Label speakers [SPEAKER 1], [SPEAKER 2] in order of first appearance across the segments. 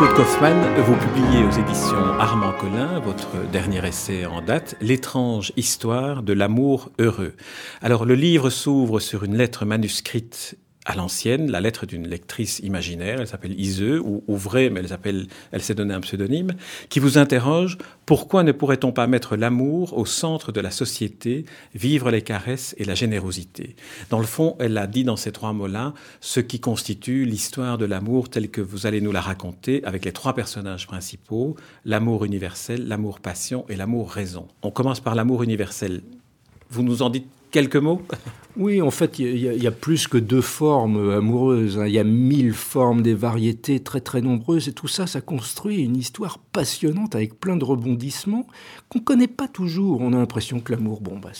[SPEAKER 1] Jean-Claude Kaufmann, vous publiez aux éditions Armand Collin votre dernier essai en date, L'étrange histoire de l'amour heureux. Alors le livre s'ouvre sur une lettre manuscrite à l'ancienne, la lettre d'une lectrice imaginaire, elle s'appelle Iseux, ou, ou vraie, mais elle s'appelle, elle s'est donné un pseudonyme, qui vous interroge pourquoi ne pourrait-on pas mettre l'amour au centre de la société, vivre les caresses et la générosité? Dans le fond, elle a dit dans ces trois mots-là ce qui constitue l'histoire de l'amour telle que vous allez nous la raconter avec les trois personnages principaux, l'amour universel, l'amour passion et l'amour raison. On commence par l'amour universel. Vous nous en dites quelques mots?
[SPEAKER 2] Oui, en fait, il y, a plus que deux formes amoureuses. Hein. Il y a mille formes, des variétés très très nombreuses, et tout ça, ça construit une histoire passionnante avec plein de rebondissements qu'on ne connaît pas toujours. On a l'impression que l'amour, bon, bah,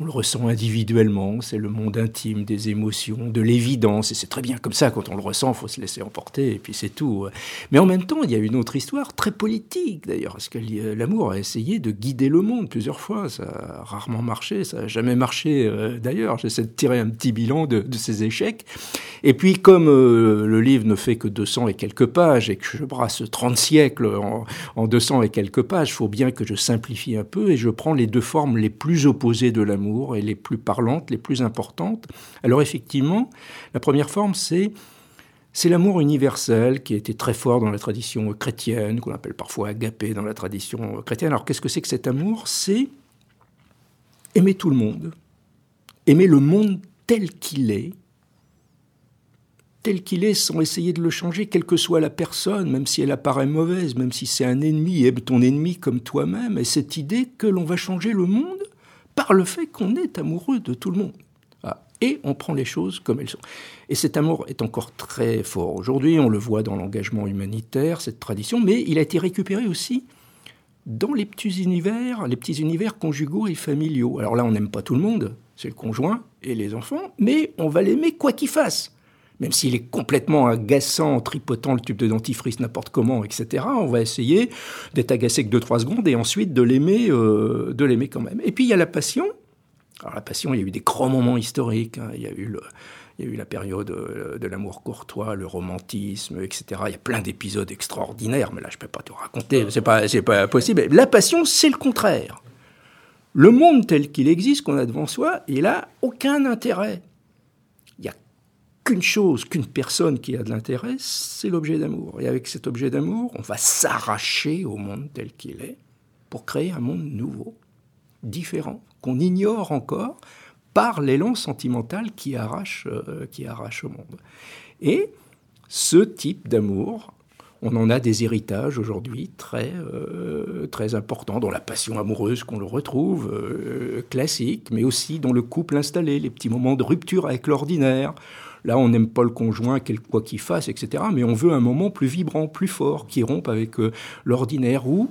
[SPEAKER 2] on le ressent individuellement, c'est le monde intime des émotions, de l'évidence, et c'est très bien comme ça. Quand on le ressent, il faut se laisser emporter, et puis c'est tout. Mais en même temps, il y a une autre histoire très politique d'ailleurs, parce que l'amour a essayé de guider le monde plusieurs fois. Ça a rarement marché, ça n'a jamais marché euh, d'ailleurs J'essaie de tirer un petit bilan de, ces échecs. Et puis, comme euh, le livre ne fait que 200 et quelques pages et que je brasse 30 siècles en, en 200 et quelques pages, il faut bien que je simplifie un peu et je prends les deux formes les plus opposées de l'amour et les plus parlantes, les plus importantes. Alors, effectivement, la première forme, c'est c'est l'amour universel qui a été très fort dans la tradition chrétienne, qu'on appelle parfois agapé dans la tradition chrétienne. Alors qu'est-ce que c'est que cet amour? C'est aimer tout le monde, aimer le monde tel qu'il est, tel qu'il est sans essayer de le changer, quelle que soit la personne, même si elle apparaît mauvaise, même si c'est un ennemi, aime ton ennemi comme toi-même, et cette idée que l'on va changer le monde par le fait qu'on est amoureux de tout le monde. Ah, et on prend les choses comme elles sont. Et cet amour est encore très fort aujourd'hui, on le voit dans l'engagement humanitaire, cette tradition, mais il a été récupéré aussi dans les petits univers, les petits univers conjugaux et familiaux. Alors là, on n'aime pas tout le monde, c'est le conjoint et les enfants, mais on va l'aimer quoi qu'il fasse. Même s'il est complètement agaçant, tripotant le tube de dentifrice n'importe comment, etc., on va essayer d'être agacé que 2-3 secondes et ensuite de l'aimer, euh, de l'aimer quand même. Et puis il y a la passion. Alors la passion, il y a eu des grands moments historiques. Hein. Il y a eu il y a eu la période euh, de l'amour courtois, le romantisme, etc. Il y a plein d'épisodes extraordinaires, mais là, je ne peux pas tout raconter, c'est pas, pas possible. La passion, c'est le contraire. Le monde tel qu'il existe, qu'on a devant soi, il n'a aucun intérêt. Il n'y a qu'une chose, qu'une personne qui a de l'intérêt, c'est l'objet d'amour. Et avec cet objet d'amour, on va s'arracher au monde tel qu'il est pour créer un monde nouveau, différent, qu'on ignore encore par l'élan sentimental qui arrache, euh, qui arrache au monde. Et ce type d'amour on en a des héritages aujourd'hui très, euh, très importants, dans la passion amoureuse qu'on le retrouve, euh, classique, mais aussi dans le couple installé, les petits moments de rupture avec l'ordinaire. Là, on n'aime pas le conjoint, quoi qu'il fasse, etc. Mais on veut un moment plus vibrant, plus fort, qui rompe avec euh, l'ordinaire, où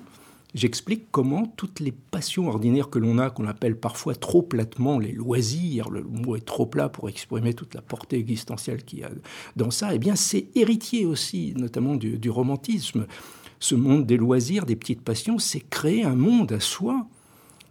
[SPEAKER 2] J'explique comment toutes les passions ordinaires que l'on a, qu'on appelle parfois trop platement les loisirs, le mot est trop plat pour exprimer toute la portée existentielle qu'il y a dans ça, eh bien c'est héritier aussi, notamment du, du romantisme. Ce monde des loisirs, des petites passions, c'est créer un monde à soi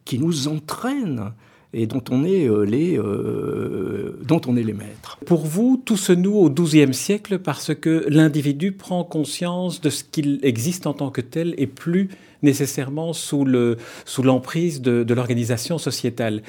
[SPEAKER 2] qui nous entraîne et dont on est euh, les euh, dont on est les maîtres.
[SPEAKER 1] Pour vous, tout se noue au XIIe siècle parce que l'individu prend conscience de ce qu'il existe en tant que tel et plus nécessairement sous le sous l'emprise de, de l'organisation sociétale.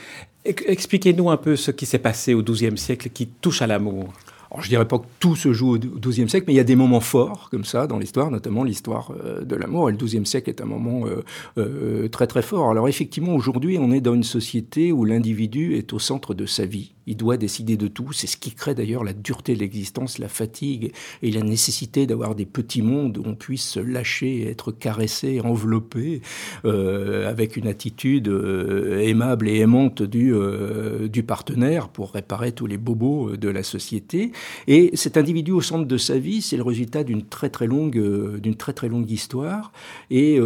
[SPEAKER 1] Expliquez-nous un peu ce qui s'est passé au XIIe siècle qui touche à l'amour.
[SPEAKER 2] Alors, je dirais pas que tout se joue au XIIe siècle, mais il y a des moments forts comme ça dans l'histoire, notamment l'histoire euh, de l'amour. Et le XIIe siècle est un moment euh, euh, très très fort. Alors effectivement, aujourd'hui, on est dans une société où l'individu est au centre de sa vie il doit décider de tout. C'est ce qui crée d'ailleurs la dureté de l'existence, la fatigue et la nécessité d'avoir des petits mondes où on puisse se lâcher, être caressé, enveloppé, euh, avec une attitude euh, aimable et aimante du, euh, du partenaire pour réparer tous les bobos de la société. Et cet individu au centre de sa vie, c'est le résultat d'une très très longue, d'une très très longue histoire et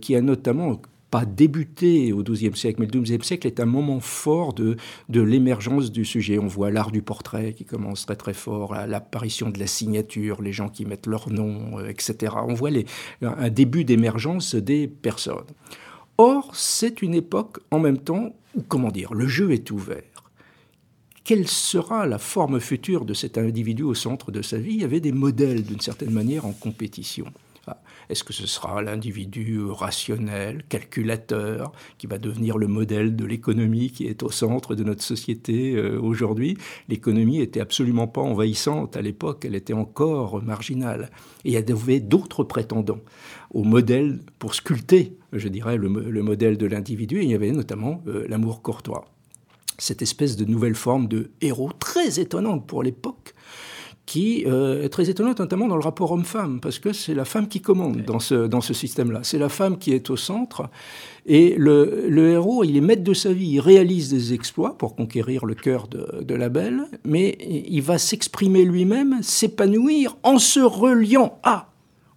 [SPEAKER 2] qui a notamment débuté au XIIe siècle, mais le XIIe siècle est un moment fort de, de l'émergence du sujet. On voit l'art du portrait qui commence très très fort, l'apparition de la signature, les gens qui mettent leur nom, euh, etc. On voit les, un début d'émergence des personnes. Or, c'est une époque en même temps où, comment dire, le jeu est ouvert quelle sera la forme future de cet individu au centre de sa vie? Il y avait des modèles d'une certaine manière en compétition. Est-ce que ce sera l'individu rationnel, calculateur, qui va devenir le modèle de l'économie qui est au centre de notre société euh, aujourd'hui? L'économie était absolument pas envahissante à l'époque, elle était encore marginale. Et il y avait d'autres prétendants au modèle pour sculpter, je dirais, le, modèle de l'individu. Il y avait notamment euh, l'amour courtois cette espèce de nouvelle forme de héros très étonnante pour l'époque, qui euh, est très étonnante notamment dans le rapport homme-femme, parce que c'est la femme qui commande dans ce, dans ce système-là. C'est la femme qui est au centre, et le, le, héros, il est maître de sa vie, il réalise des exploits pour conquérir le cœur de, de la belle, mais il va s'exprimer lui-même, s'épanouir en se reliant à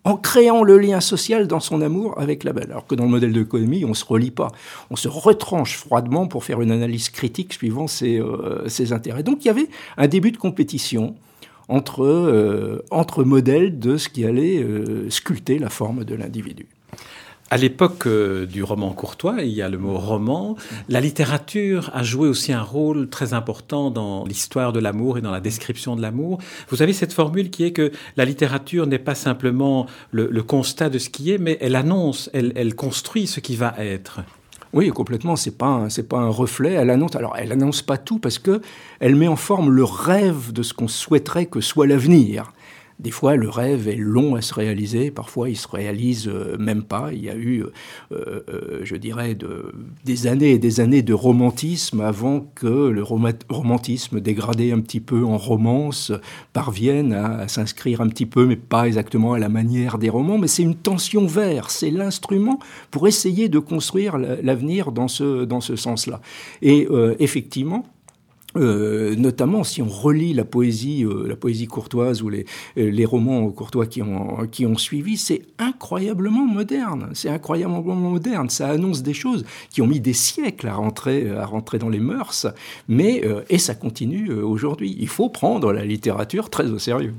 [SPEAKER 2] en créant le lien social dans son amour avec la belle. Alors que dans le modèle d'économie, on ne se relie pas. On se retranche froidement pour faire une analyse critique suivant ses, euh, ses intérêts. Donc il y avait un début de compétition entre, euh, entre modèles de ce qui allait euh, sculpter la forme de l'individu.
[SPEAKER 1] À l'époque euh, du roman courtois, il y a le mot roman, la littérature a joué aussi un rôle très important dans l'histoire de l'amour et dans la description de l'amour. Vous avez cette formule qui est que la littérature n'est pas simplement le, constat de ce qui est, mais elle annonce, elle, elle construit ce qui va être.
[SPEAKER 2] Oui, complètement. C'est pas c'est pas un reflet. Elle annonce. Alors, elle annonce pas tout parce que elle met en forme le rêve de ce qu'on souhaiterait que soit l'avenir. Des fois, le rêve est long à se réaliser, parfois il se réalise euh, même pas. Il y a eu, euh, euh, je dirais, des années et des années de romantisme avant que le romantisme dégradé un petit peu en romance parvienne à, s'inscrire un petit peu, mais pas exactement à la manière des romans. Mais c'est une tension vers, c'est l'instrument pour essayer de construire l'avenir dans ce, dans ce sens-là. Et effectivement, euh, notamment si on relit la poésie, euh, la poésie courtoise ou les, euh, les romans courtois qui ont, qui ont suivi, c'est incroyablement moderne. C'est incroyablement moderne. Ça annonce des choses qui ont mis des siècles à rentrer, à rentrer dans les mœurs, mais et ça continue aujourd'hui. Il faut prendre la littérature très au sérieux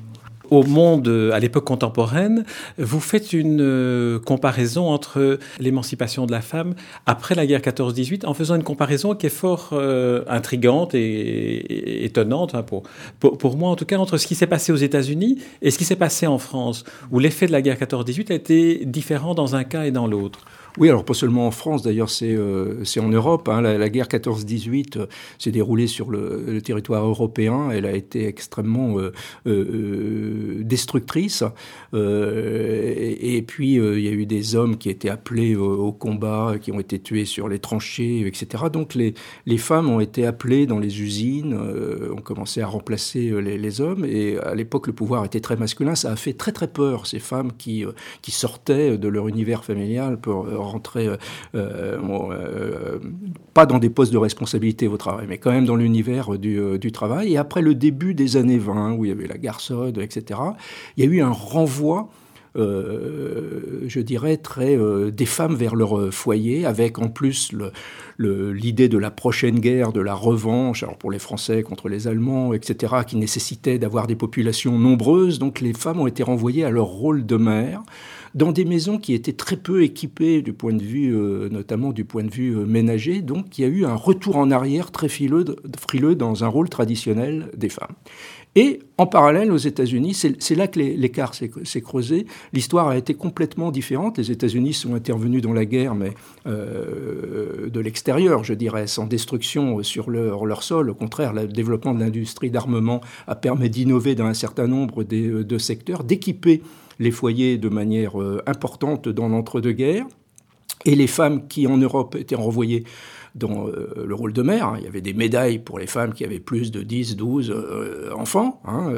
[SPEAKER 1] au monde à l'époque contemporaine, vous faites une euh, comparaison entre l'émancipation de la femme après la guerre 14-18 en faisant une comparaison qui est fort euh, intrigante et, étonnante, hein, pour, pour, moi en tout cas, entre ce qui s'est passé aux États-Unis et ce qui s'est passé en France, où l'effet de la guerre 14-18 a été différent dans un cas et dans l'autre.
[SPEAKER 2] Oui, alors pas seulement en France, d'ailleurs c'est euh, en Europe. Hein. La, guerre 14-18 euh, s'est déroulée sur le, territoire européen. Elle a été extrêmement euh, euh destructrice. Et, puis il y a eu des hommes qui étaient appelés au, combat, qui ont été tués sur les tranchées, etc. Donc les, les femmes ont été appelées dans les usines, ont commencé à remplacer les, les hommes. Et à l'époque, le pouvoir était très masculin. Ça a fait très très peur ces femmes qui, qui sortaient de leur univers familial pour rentrer, euh, euh, euh, pas dans des postes de responsabilité au travail, mais quand même dans l'univers du, travail. Et après le début des années 20, où il y avait la garçonne, etc., il y a eu un renvoi je dirais, très des femmes vers leur foyer, avec en plus l'idée de la prochaine guerre, de la revanche, alors pour les Français contre les Allemands, etc., qui nécessitait d'avoir des populations nombreuses. Donc les femmes ont été renvoyées à leur rôle de mère dans des maisons qui étaient très peu équipées du point de vue, euh, notamment du point de vue ménager. Donc il y a eu un retour en arrière très frileux, dans un rôle traditionnel des femmes. Et en parallèle, aux États-Unis, c'est là que l'écart s'est creusé. L'histoire a été complètement différente. Les États-Unis sont intervenus dans la guerre, mais euh, de l'extérieur, je dirais, sans destruction sur leur, sol. Au contraire, le développement de l'industrie d'armement a permis d'innover dans un certain nombre de secteurs, d'équiper les foyers de manière euh, importante dans l'entre-deux-guerres. Et les femmes qui, en Europe, étaient renvoyées dans euh, le rôle de mère. Hein. Il y avait des médailles pour les femmes qui avaient plus de 10, 12 euh, enfants. Hein.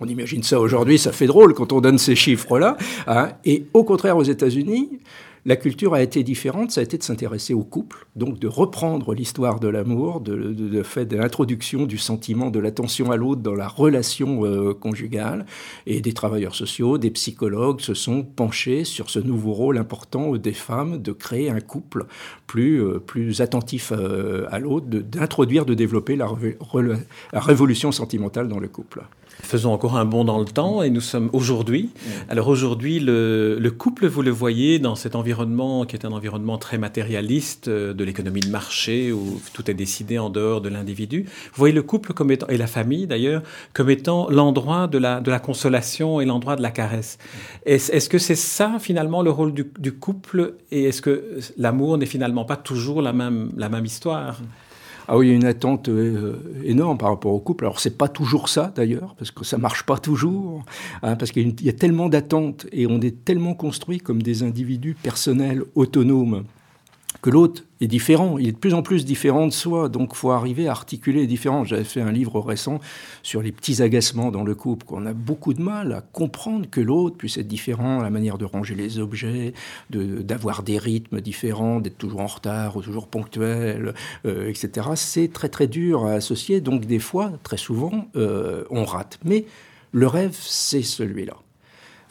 [SPEAKER 2] On imagine ça aujourd'hui, ça fait drôle quand on donne ces chiffres-là. Hein. Et au contraire, aux États-Unis, la culture a été différente, ça a été de s'intéresser au couple, donc de reprendre l'histoire de l'amour, de, de, fait de l'introduction du sentiment de l'attention à l'autre dans la relation euh, conjugale. Et des travailleurs sociaux, des psychologues se sont penchés sur ce nouveau rôle important des femmes de créer un couple plus, euh, plus attentif euh, à l'autre, d'introduire, de, développer la révolution sentimentale dans le couple.
[SPEAKER 1] Faisons encore un bond dans le temps et nous sommes aujourd'hui. Alors aujourd'hui, le, le, couple, vous le voyez dans cet environnement qui est un environnement très matérialiste euh, de l'économie de marché où tout est décidé en dehors de l'individu. Vous voyez le couple comme étant, et la famille d'ailleurs, comme étant l'endroit de la, de la consolation et l'endroit de la caresse. Est-ce est -ce que c'est ça finalement le rôle du, du couple et est-ce que l'amour n'est finalement pas toujours la même, la même histoire?
[SPEAKER 2] Ah oui, il y a une attente euh, énorme par rapport au couple. Alors c'est pas toujours ça d'ailleurs, parce que ça marche pas toujours, hein, parce qu'il y a tellement d'attentes et on est tellement construit comme des individus personnels autonomes que l'autre est différent, il est de plus en plus différent de soi, donc faut arriver à articuler les différences. J'avais fait un livre récent sur les petits agacements dans le couple, qu'on a beaucoup de mal à comprendre que l'autre puisse être différent, la manière de ranger les objets, d'avoir des rythmes différents, d'être toujours en retard ou toujours ponctuel, euh, etc. C'est très très dur à associer, donc des fois, très souvent, euh, on rate. Mais le rêve, c'est celui-là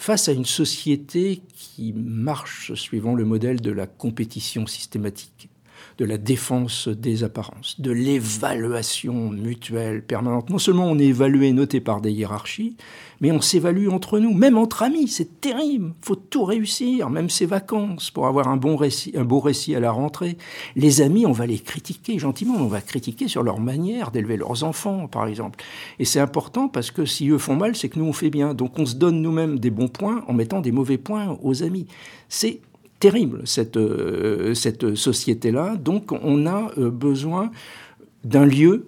[SPEAKER 2] face à une société qui marche suivant le modèle de la compétition systématique, de la défense des apparences, de l'évaluation mutuelle permanente. Non seulement on est évalué, noté par des hiérarchies, mais on s'évalue entre nous, même entre amis, c'est terrible. faut tout réussir, même ses vacances, pour avoir un bon récit, un beau récit à la rentrée. Les amis, on va les critiquer gentiment, on va critiquer sur leur manière d'élever leurs enfants, par exemple. Et c'est important parce que si eux font mal, c'est que nous on fait bien. Donc on se donne nous-mêmes des bons points en mettant des mauvais points aux amis. C'est terrible, cette, euh, cette société-là. Donc on a euh, besoin d'un lieu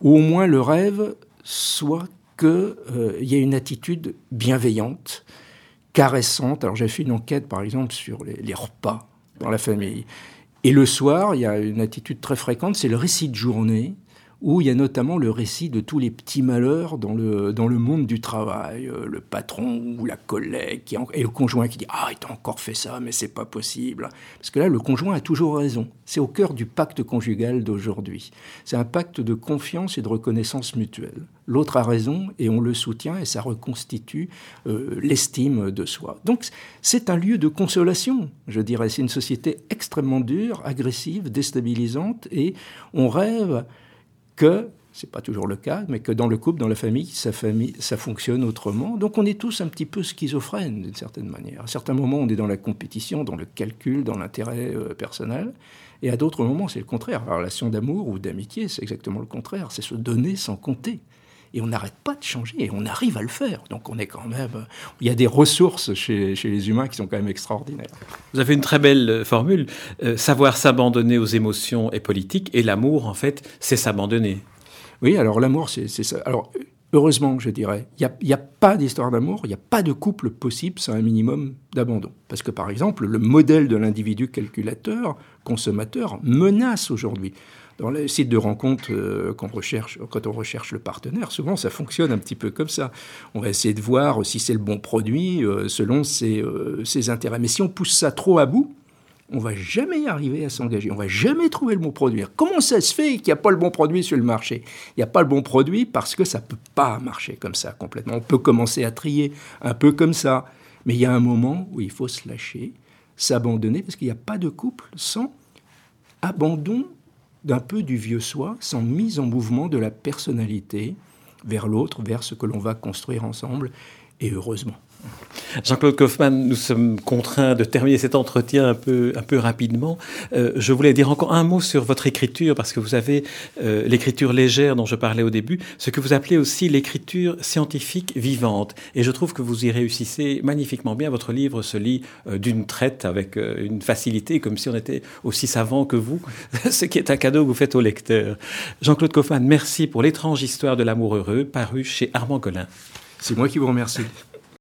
[SPEAKER 2] où au moins le rêve soit qu'il euh, y ait une attitude bienveillante, caressante. Alors j'ai fait une enquête, par exemple, sur les, repas dans la famille. Et le soir, il y a une attitude très fréquente, c'est le récit de journée où il y a notamment le récit de tous les petits malheurs dans le, dans le monde du travail. Euh, le patron ou la collègue et le conjoint qui dit Ah, il t'a encore fait ça, mais c'est pas possible. Parce que là, le conjoint a toujours raison. C'est au cœur du pacte conjugal d'aujourd'hui. C'est un pacte de confiance et de reconnaissance mutuelle. L'autre a raison et on le soutient et ça reconstitue euh, l'estime de soi. Donc, c'est un lieu de consolation, je dirais. C'est une société extrêmement dure, agressive, déstabilisante et on rêve que c'est pas toujours le cas, mais que dans le couple, dans la famille, ça fonctionne autrement. Donc on est tous un petit peu schizophrènes d'une certaine manière. À certains moments, on est dans la compétition, dans le calcul, dans l'intérêt euh, personnel, et à d'autres moments, c'est le contraire. La relation d'amour ou d'amitié, c'est exactement le contraire. C'est se donner sans compter. Et on n'arrête pas de changer, et on arrive à le faire. Donc on est quand même... Il y a des ressources chez, chez les humains qui sont quand même extraordinaires.
[SPEAKER 1] Vous avez une très belle euh, formule. Euh, savoir s'abandonner aux émotions est politique, et l'amour, en fait, c'est s'abandonner.
[SPEAKER 2] Oui, alors l'amour, c'est ça. Alors, heureusement, je dirais, il n'y a, a, pas d'histoire d'amour, il n'y a pas de couple possible sans un minimum d'abandon. Parce que, par exemple, le modèle de l'individu calculateur, consommateur, menace aujourd'hui dans les sites de rencontres euh, qu'on recherche, quand on recherche le partenaire, souvent ça fonctionne un petit peu comme ça. On va essayer de voir si c'est le bon produit euh, selon ses, euh, ses, intérêts. Mais si on pousse ça trop à bout, on va jamais arriver à s'engager. On va jamais trouver le bon produit. Comment ça se fait qu'il n'y a pas le bon produit sur le marché? Il n'y a pas le bon produit parce que ça peut pas marcher comme ça complètement. On peut commencer à trier un peu comme ça, mais il y a un moment où il faut se lâcher, s'abandonner parce qu'il n'y a pas de couple sans abandon d'un peu du vieux soi, sans mise en mouvement de la personnalité vers l'autre, vers ce que l'on va construire ensemble, et heureusement.
[SPEAKER 1] Jean-Claude Kaufmann, nous sommes contraints de terminer cet entretien un peu, un peu rapidement. Euh, je voulais dire encore un mot sur votre écriture, parce que vous avez euh, l'écriture légère dont je parlais au début, ce que vous appelez aussi l'écriture scientifique vivante. Et je trouve que vous y réussissez magnifiquement bien. Votre livre se lit euh, d'une traite avec une facilité, comme si on était aussi savant que vous, ce qui est un cadeau que vous faites au lecteur. Jean-Claude Kaufmann, merci pour l'étrange histoire de l'amour heureux, paru chez Armand Collin.
[SPEAKER 2] C'est moi qui vous remercie.